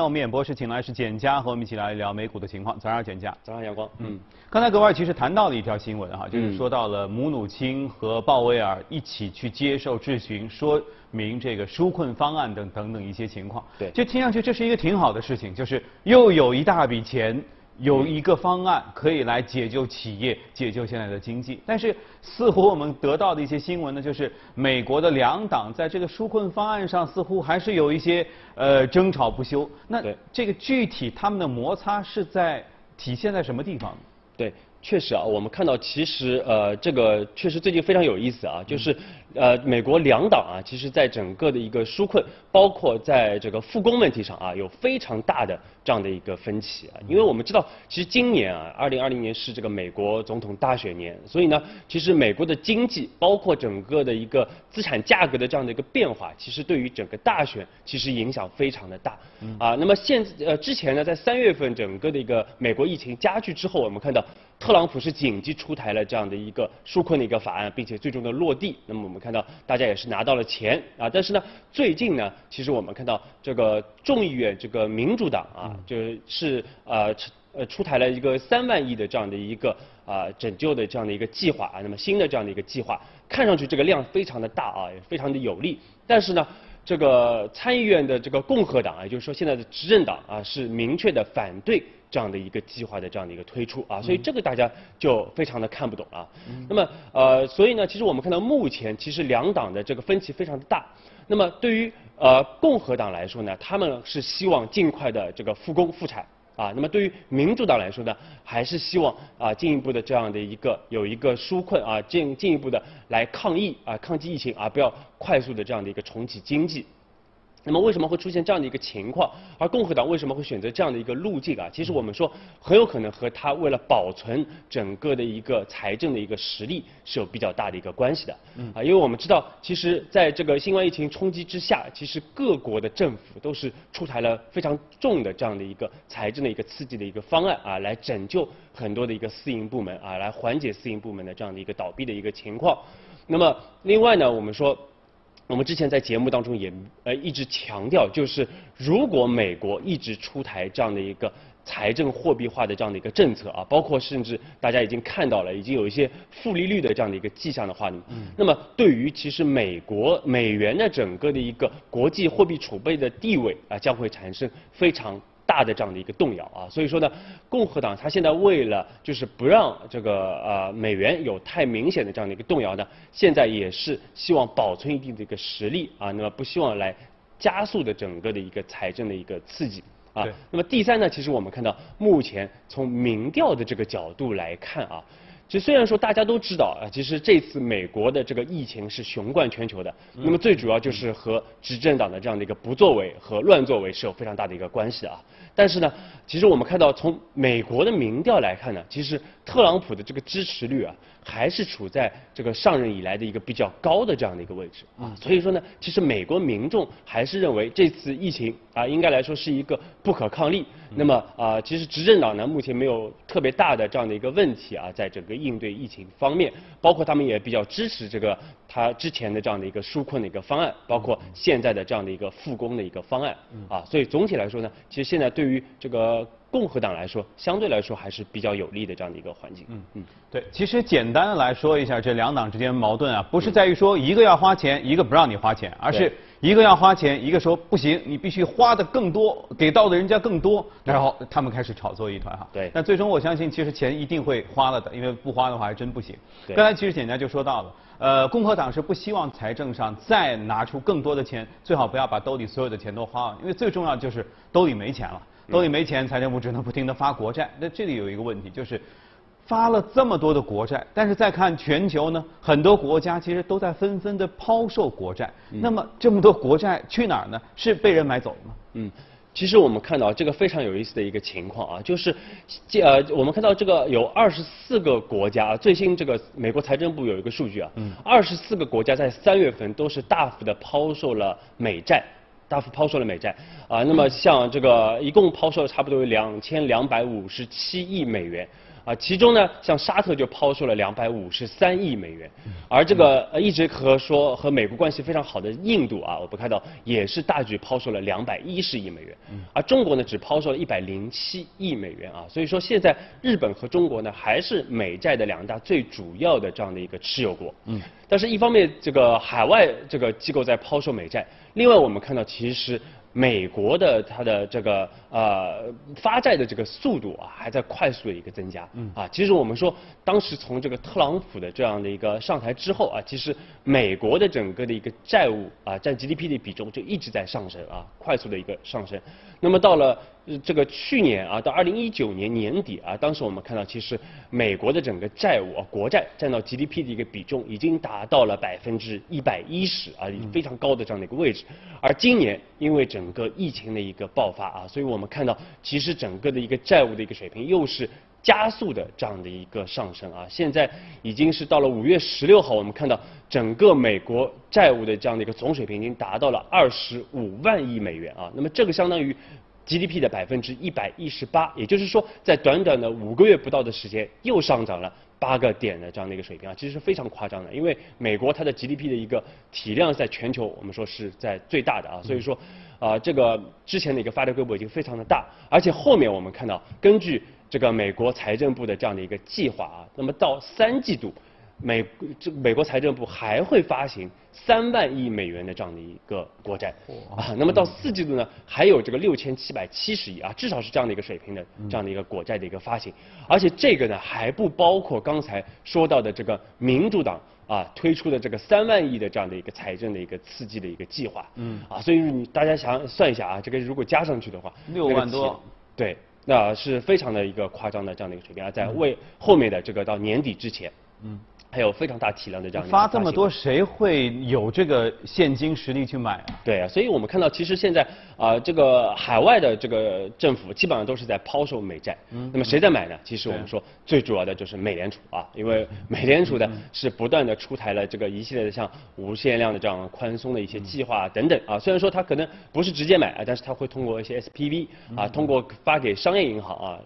那我们演播室请来是简佳和我们一起来聊美股的情况。早上，简佳。早上阳光。嗯，刚才格外其实谈到了一条新闻哈，就是说到了姆努钦和鲍威尔一起去接受质询，说明这个纾困方案等等等一些情况。对就听上去这是一个挺好的事情，就是又有一大笔钱。有一个方案可以来解救企业、解救现在的经济，但是似乎我们得到的一些新闻呢，就是美国的两党在这个纾困方案上似乎还是有一些呃争吵不休。那这个具体他们的摩擦是在体现在什么地方？对，确实啊，我们看到其实呃，这个确实最近非常有意思啊，就是呃，美国两党啊，其实在整个的一个纾困，包括在这个复工问题上啊，有非常大的这样的一个分歧啊。因为我们知道，其实今年啊，二零二零年是这个美国总统大选年，所以呢，其实美国的经济，包括整个的一个资产价格的这样的一个变化，其实对于整个大选其实影响非常的大啊。那么现呃之前呢，在三月份整个的一个美国疫情加剧之后，我们看到特朗普是紧急出台了这样的一个纾困的一个法案，并且最终的落地。那么我们看到大家也是拿到了钱啊，但是呢，最近呢，其实我们看到这个众议院这个民主党啊，就是呃呃出台了一个三万亿的这样的一个啊拯救的这样的一个计划啊，那么新的这样的一个计划，看上去这个量非常的大啊，也非常的有利，但是呢。这个参议院的这个共和党啊，也就是说现在的执政党啊，是明确的反对这样的一个计划的这样的一个推出啊，所以这个大家就非常的看不懂了。那么呃，所以呢，其实我们看到目前其实两党的这个分歧非常的大。那么对于呃共和党来说呢，他们是希望尽快的这个复工复产。啊，那么对于民主党来说呢，还是希望啊进一步的这样的一个有一个纾困啊进进一步的来抗疫啊抗击疫情啊，不要快速的这样的一个重启经济。那么为什么会出现这样的一个情况？而共和党为什么会选择这样的一个路径啊？其实我们说很有可能和他为了保存整个的一个财政的一个实力是有比较大的一个关系的。嗯。啊，因为我们知道，其实在这个新冠疫情冲击之下，其实各国的政府都是出台了非常重的这样的一个财政的一个刺激的一个方案啊，来拯救很多的一个私营部门啊，来缓解私营部门的这样的一个倒闭的一个情况。那么另外呢，我们说。我们之前在节目当中也呃一直强调，就是如果美国一直出台这样的一个财政货币化的这样的一个政策啊，包括甚至大家已经看到了，已经有一些负利率的这样的一个迹象的话，那么对于其实美国美元的整个的一个国际货币储备的地位啊，将会产生非常。大的这样的一个动摇啊，所以说呢，共和党他现在为了就是不让这个呃美元有太明显的这样的一个动摇呢，现在也是希望保存一定的一个实力啊，那么不希望来加速的整个的一个财政的一个刺激啊。那么第三呢，其实我们看到目前从民调的这个角度来看啊。其实虽然说大家都知道啊，其实这次美国的这个疫情是雄冠全球的，那么最主要就是和执政党的这样的一个不作为和乱作为是有非常大的一个关系啊。但是呢，其实我们看到从美国的民调来看呢，其实特朗普的这个支持率啊，还是处在这个上任以来的一个比较高的这样的一个位置啊。所以说呢，其实美国民众还是认为这次疫情啊，应该来说是一个不可抗力。那么啊，其实执政党呢，目前没有特别大的这样的一个问题啊，在整个应对疫情方面，包括他们也比较支持这个他之前的这样的一个纾困的一个方案，包括现在的这样的一个复工的一个方案啊。所以总体来说呢，其实现在对于这个共和党来说，相对来说还是比较有利的这样的一个环境。嗯嗯，对，其实简单的来说一下这两党之间矛盾啊，不是在于说一个要花钱，一个不让你花钱，而是。一个要花钱，一个说不行，你必须花的更多，给到的人家更多，然后他们开始炒作一团哈。对。那最终我相信，其实钱一定会花了的，因为不花的话还真不行。对刚才其实简单就说到了，呃，共和党是不希望财政上再拿出更多的钱，最好不要把兜里所有的钱都花了，因为最重要就是兜里没钱了，兜里没钱，财政部只能不停的发国债。那这里有一个问题就是。发了这么多的国债，但是再看全球呢，很多国家其实都在纷纷的抛售国债。那么这么多国债去哪儿呢？是被人买走了吗？嗯，其实我们看到这个非常有意思的一个情况啊，就是这呃，我们看到这个有二十四个国家啊，最新这个美国财政部有一个数据啊，二十四个国家在三月份都是大幅的抛售了美债，大幅抛售了美债啊。那么像这个一共抛售了差不多有两千两百五十七亿美元。啊，其中呢，像沙特就抛售了两百五十三亿美元，而这个呃一直和说和美国关系非常好的印度啊，我们看到也是大举抛售了两百一十亿美元，而中国呢只抛售了一百零七亿美元啊，所以说现在日本和中国呢还是美债的两大最主要的这样的一个持有国，嗯，但是一方面这个海外这个机构在抛售美债，另外我们看到其实。美国的它的这个呃发债的这个速度啊，还在快速的一个增加。嗯啊，其实我们说，当时从这个特朗普的这样的一个上台之后啊，其实美国的整个的一个债务啊占 GDP 的比重就一直在上升啊，快速的一个上升。那么到了这个去年啊，到二零一九年年底啊，当时我们看到，其实美国的整个债务啊，国债占到 GDP 的一个比重已经达到了百分之一百一十啊，非常高的这样的一个位置。而今年因为整个疫情的一个爆发啊，所以我们看到，其实整个的一个债务的一个水平又是加速的这样的一个上升啊。现在已经是到了五月十六号，我们看到整个美国债务的这样的一个总水平已经达到了二十五万亿美元啊。那么这个相当于。GDP 的百分之一百一十八，也就是说，在短短的五个月不到的时间，又上涨了八个点的这样的一个水平啊，其实是非常夸张的。因为美国它的 GDP 的一个体量在全球，我们说是在最大的啊，所以说啊，这个之前的一个发展规模已经非常的大，而且后面我们看到，根据这个美国财政部的这样的一个计划啊，那么到三季度。美这美国财政部还会发行三万亿美元的这样的一个国债啊，那么到四季度呢，还有这个六千七百七十亿啊，至少是这样的一个水平的这样的一个国债的一个发行，而且这个呢还不包括刚才说到的这个民主党啊推出的这个三万亿的这样的一个财政的一个刺激的一个计划，嗯，啊，所以你大家想算一下啊，这个如果加上去的话，六万多，对，那是非常的一个夸张的这样的一个水平啊，在为后面的这个到年底之前，嗯。还有非常大体量的这样发这么多，谁会有这个现金实力去买啊？对啊，所以我们看到，其实现在啊，这个海外的这个政府基本上都是在抛售美债。嗯。那么谁在买呢？其实我们说最主要的就是美联储啊，因为美联储的是不断的出台了这个一系列的像无限量的这样宽松的一些计划等等啊。虽然说它可能不是直接买啊，但是它会通过一些 SPV 啊，通过发给商业银行啊，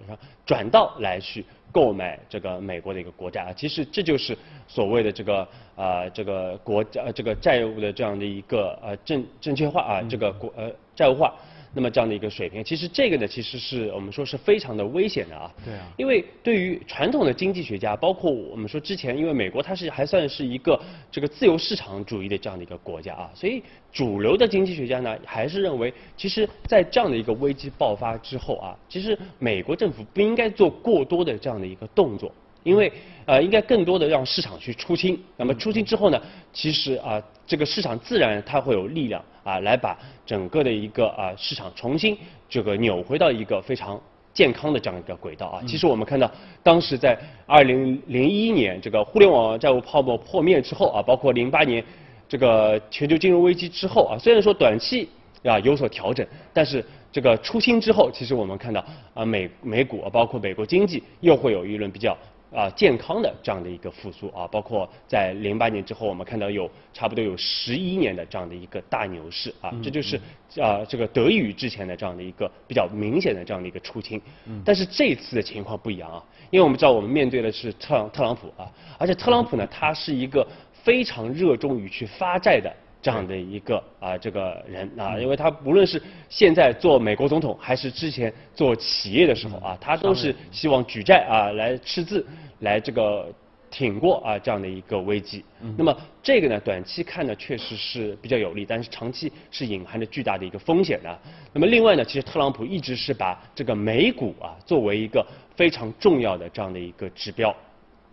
转到来去。购买这个美国的一个国债啊，其实这就是所谓的这个啊这个国呃这个债务的这样的一个呃正正确化啊，这个国呃债务化。那么这样的一个水平，其实这个呢，其实是我们说是非常的危险的啊。对啊。因为对于传统的经济学家，包括我们说之前，因为美国它是还算是一个这个自由市场主义的这样的一个国家啊，所以主流的经济学家呢，还是认为，其实，在这样的一个危机爆发之后啊，其实美国政府不应该做过多的这样的一个动作。因为呃，应该更多的让市场去出清。那么出清之后呢，其实啊，这个市场自然它会有力量啊，来把整个的一个啊市场重新这个扭回到一个非常健康的这样一个轨道啊。其实我们看到，当时在二零零一年这个互联网债务泡沫破灭之后啊，包括零八年这个全球金融危机之后啊，虽然说短期啊有所调整，但是这个出清之后，其实我们看到啊美美股啊，包括美国经济又会有一轮比较。啊，健康的这样的一个复苏啊，包括在零八年之后，我们看到有差不多有十一年的这样的一个大牛市啊，这就是啊这个得益于之前的这样的一个比较明显的这样的一个出清。但是这次的情况不一样啊，因为我们知道我们面对的是特朗特朗普啊，而且特朗普呢，他是一个非常热衷于去发债的。这样的一个啊，这个人啊，因为他无论是现在做美国总统，还是之前做企业的时候啊，他都是希望举债啊来赤字，来这个挺过啊这样的一个危机。那么这个呢，短期看呢确实是比较有利，但是长期是隐含着巨大的一个风险的。那么另外呢，其实特朗普一直是把这个美股啊作为一个非常重要的这样的一个指标。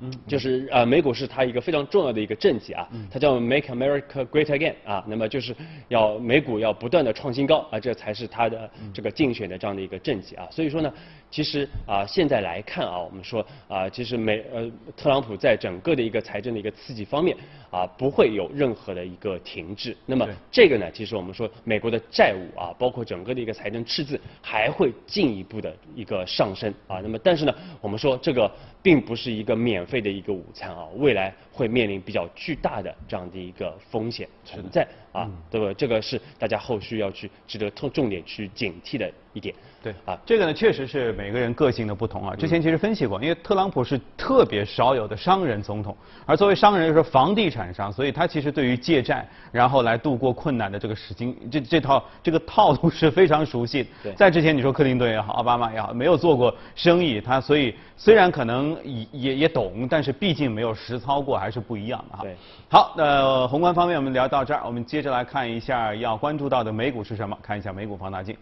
嗯，就是呃，美股是它一个非常重要的一个政绩啊，它叫 Make America Great Again 啊，那么就是要美股要不断的创新高啊，这才是它的这个竞选的这样的一个政绩啊，所以说呢。其实啊，现在来看啊，我们说啊，其实美呃，特朗普在整个的一个财政的一个刺激方面啊，不会有任何的一个停滞。那么这个呢，其实我们说美国的债务啊，包括整个的一个财政赤字还会进一步的一个上升啊。那么但是呢，我们说这个并不是一个免费的一个午餐啊，未来会面临比较巨大的这样的一个风险存在啊，对吧？这个是大家后续要去值得重重点去警惕的一点。对啊，这个呢确实是每个人个性的不同啊。之前其实分析过，因为特朗普是特别少有的商人总统，而作为商人又是房地产商，所以他其实对于借债然后来度过困难的这个事情，这这套这个套路是非常熟悉。对，在之前你说克林顿也好，奥巴马也好，没有做过生意，他所以虽然可能也也也懂，但是毕竟没有实操过，还是不一样的哈。对，好，呃，宏观方面我们聊到这儿，我们接着来看一下要关注到的美股是什么，看一下美股放大镜。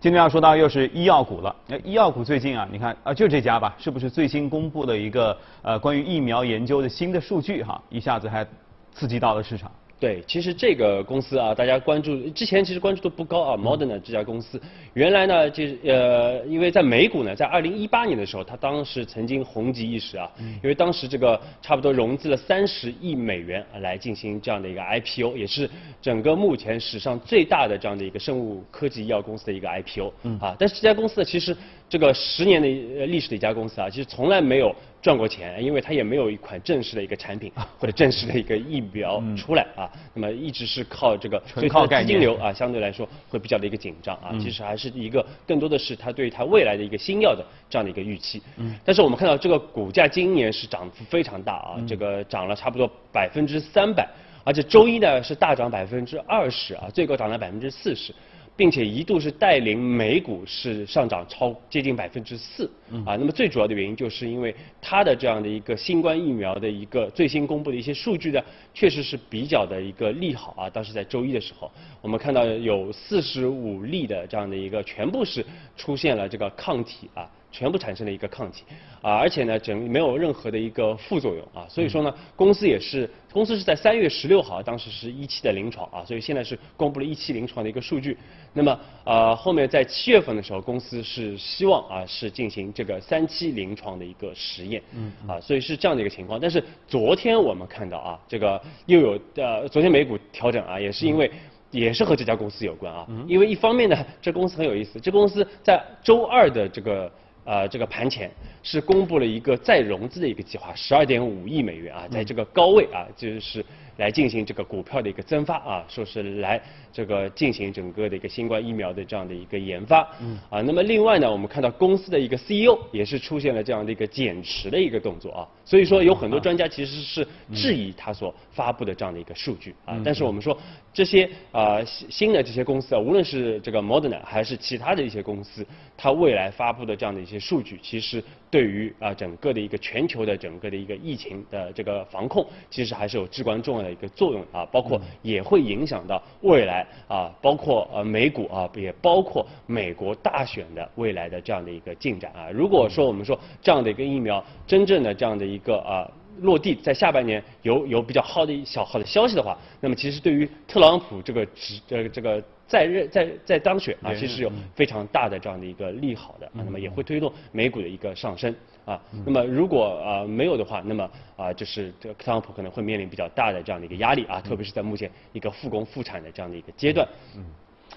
今天要说到又是医药股了。那医药股最近啊，你看啊，就这家吧，是不是最新公布的一个呃关于疫苗研究的新的数据哈，一下子还刺激到了市场。对，其实这个公司啊，大家关注之前其实关注度不高啊，Moderna 这家公司，原来呢就是呃，因为在美股呢，在二零一八年的时候，它当时曾经红极一时啊，因为当时这个差不多融资了三十亿美元来进行这样的一个 IPO，也是整个目前史上最大的这样的一个生物科技医药公司的一个 IPO 啊，但是这家公司呢，其实这个十年的历史的一家公司啊，其实从来没有。赚过钱，因为它也没有一款正式的一个产品或者正式的一个疫苗出来啊，那么一直是靠这个，所以它资金流啊相对来说会比较的一个紧张啊，其实还是一个更多的是它对于它未来的一个新药的这样的一个预期。嗯。但是我们看到这个股价今年是涨幅非常大啊，这个涨了差不多百分之三百，而且周一呢是大涨百分之二十啊，最高涨了百分之四十。并且一度是带领美股是上涨超接近百分之四啊，那么最主要的原因就是因为它的这样的一个新冠疫苗的一个最新公布的一些数据呢，确实是比较的一个利好啊。当时在周一的时候，我们看到有四十五例的这样的一个全部是出现了这个抗体啊。全部产生了一个抗体啊，而且呢，整没有任何的一个副作用啊，所以说呢，公司也是，公司是在三月十六号，当时是一期的临床啊，所以现在是公布了一期临床的一个数据。那么呃，后面在七月份的时候，公司是希望啊是进行这个三期临床的一个实验，嗯啊，所以是这样的一个情况。但是昨天我们看到啊，这个又有呃，昨天美股调整啊，也是因为也是和这家公司有关啊，因为一方面呢，这公司很有意思，这公司在周二的这个。呃，这个盘前是公布了一个再融资的一个计划，十二点五亿美元啊，在这个高位啊，就是。来进行这个股票的一个增发啊，说是来这个进行整个的一个新冠疫苗的这样的一个研发。嗯。啊，那么另外呢，我们看到公司的一个 CEO 也是出现了这样的一个减持的一个动作啊，所以说有很多专家其实是质疑他所发布的这样的一个数据啊。但是我们说这些啊新的这些公司啊，无论是这个 Moderna 还是其他的一些公司，它未来发布的这样的一些数据，其实对于啊整个的一个全球的整个的一个疫情的这个防控，其实还是有至关重要的。一个作用啊，包括也会影响到未来啊，包括呃美股啊，也包括美国大选的未来的这样的一个进展啊。如果说我们说这样的一个疫苗真正的这样的一个啊落地，在下半年有有比较好的小好的消息的话，那么其实对于特朗普这个执呃这个在任在在当选啊，其实有非常大的这样的一个利好的，那么也会推动美股的一个上升。啊，那么如果啊没有的话，那么啊就是这个特朗普可能会面临比较大的这样的一个压力啊，特别是在目前一个复工复产的这样的一个阶段。嗯。